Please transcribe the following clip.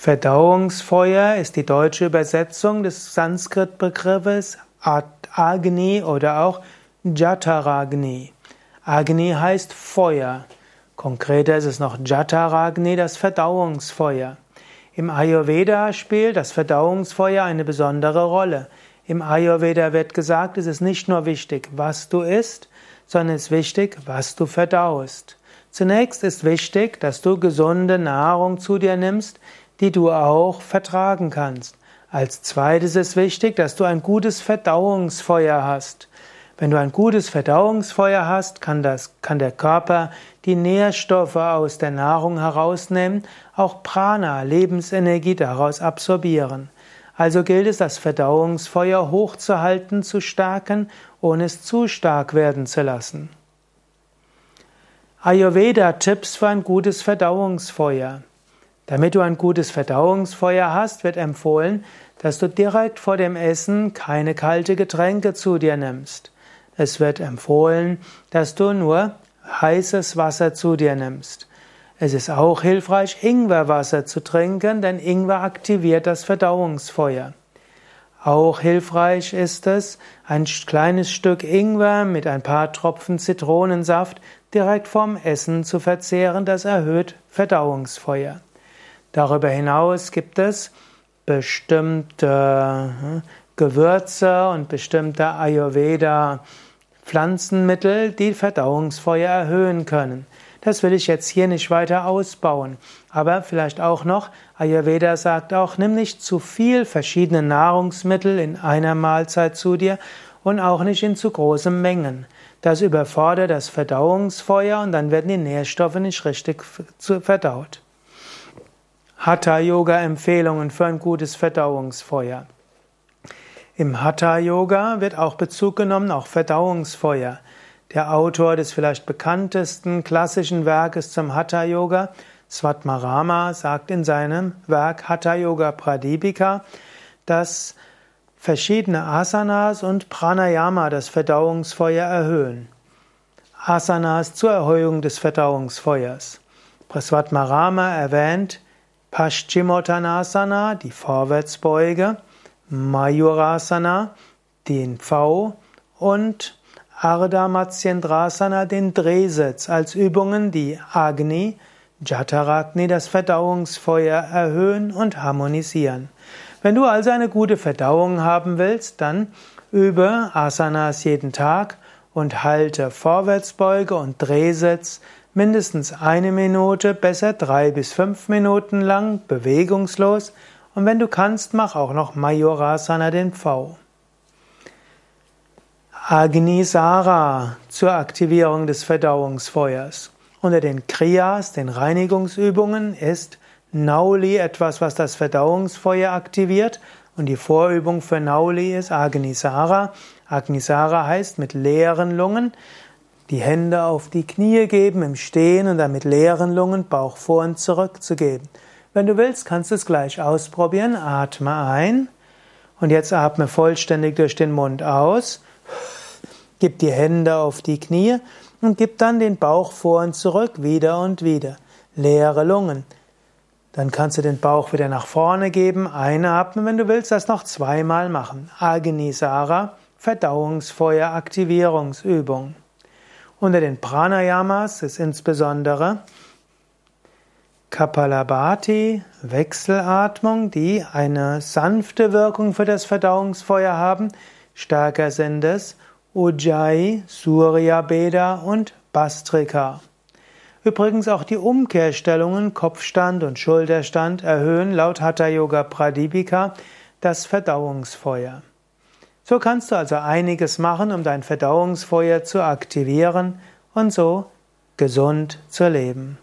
Verdauungsfeuer ist die deutsche Übersetzung des Sanskrit-Begriffes Agni oder auch Jataragni. Agni heißt Feuer. Konkreter ist es noch Jataragni, das Verdauungsfeuer. Im Ayurveda spielt das Verdauungsfeuer eine besondere Rolle. Im Ayurveda wird gesagt, es ist nicht nur wichtig, was du isst, sondern es ist wichtig, was du verdaust. Zunächst ist wichtig, dass du gesunde Nahrung zu dir nimmst, die du auch vertragen kannst. Als zweites ist wichtig, dass du ein gutes Verdauungsfeuer hast. Wenn du ein gutes Verdauungsfeuer hast, kann, das, kann der Körper die Nährstoffe aus der Nahrung herausnehmen, auch Prana, Lebensenergie daraus absorbieren. Also gilt es, das Verdauungsfeuer hochzuhalten, zu stärken, ohne es zu stark werden zu lassen. Ayurveda-Tipps für ein gutes Verdauungsfeuer. Damit du ein gutes Verdauungsfeuer hast, wird empfohlen, dass du direkt vor dem Essen keine kalte Getränke zu dir nimmst. Es wird empfohlen, dass du nur heißes Wasser zu dir nimmst. Es ist auch hilfreich, Ingwerwasser zu trinken, denn Ingwer aktiviert das Verdauungsfeuer. Auch hilfreich ist es, ein kleines Stück Ingwer mit ein paar Tropfen Zitronensaft direkt vorm Essen zu verzehren, das erhöht Verdauungsfeuer. Darüber hinaus gibt es bestimmte hm, Gewürze und bestimmte Ayurveda Pflanzenmittel, die Verdauungsfeuer erhöhen können. Das will ich jetzt hier nicht weiter ausbauen. Aber vielleicht auch noch, Ayurveda sagt auch, nimm nicht zu viel verschiedene Nahrungsmittel in einer Mahlzeit zu dir und auch nicht in zu großen Mengen. Das überfordert das Verdauungsfeuer und dann werden die Nährstoffe nicht richtig verdaut. Hatha-Yoga-Empfehlungen für ein gutes Verdauungsfeuer. Im Hatha-Yoga wird auch Bezug genommen auf Verdauungsfeuer. Der Autor des vielleicht bekanntesten klassischen Werkes zum Hatha-Yoga, Svatmarama, sagt in seinem Werk Hatha-Yoga Pradipika, dass verschiedene Asanas und Pranayama das Verdauungsfeuer erhöhen. Asanas zur Erhöhung des Verdauungsfeuers. Svatmarama erwähnt Paschimottanasana, die Vorwärtsbeuge, Mayurasana, den V und Ardha Matsyendrasana, den Drehsitz, als Übungen, die Agni, Jataragni, das Verdauungsfeuer erhöhen und harmonisieren. Wenn du also eine gute Verdauung haben willst, dann übe Asanas jeden Tag und halte Vorwärtsbeuge und Drehsitz mindestens eine Minute, besser drei bis fünf Minuten lang, bewegungslos. Und wenn du kannst, mach auch noch Majorasana den V. Agnisara zur Aktivierung des Verdauungsfeuers. Unter den Kriyas, den Reinigungsübungen, ist Nauli etwas, was das Verdauungsfeuer aktiviert. Und die Vorübung für Nauli ist Agnisara. Agnisara heißt mit leeren Lungen die Hände auf die Knie geben im Stehen und dann mit leeren Lungen Bauch vor und zurück zu geben. Wenn du willst, kannst du es gleich ausprobieren. Atme ein und jetzt atme vollständig durch den Mund aus. Gib die Hände auf die Knie und gib dann den Bauch vor und zurück wieder und wieder. Leere Lungen. Dann kannst du den Bauch wieder nach vorne geben, einatmen, wenn du willst, das noch zweimal machen. Agnisara, Verdauungsfeuer, Aktivierungsübung. Unter den Pranayamas ist insbesondere Kapalabhati, Wechselatmung, die eine sanfte Wirkung für das Verdauungsfeuer haben. Stärker sind es Ujjayi, Surya Beda und Bastrika. Übrigens auch die Umkehrstellungen Kopfstand und Schulterstand erhöhen laut Hatha Yoga Pradipika das Verdauungsfeuer. So kannst du also einiges machen, um dein Verdauungsfeuer zu aktivieren und so gesund zu leben.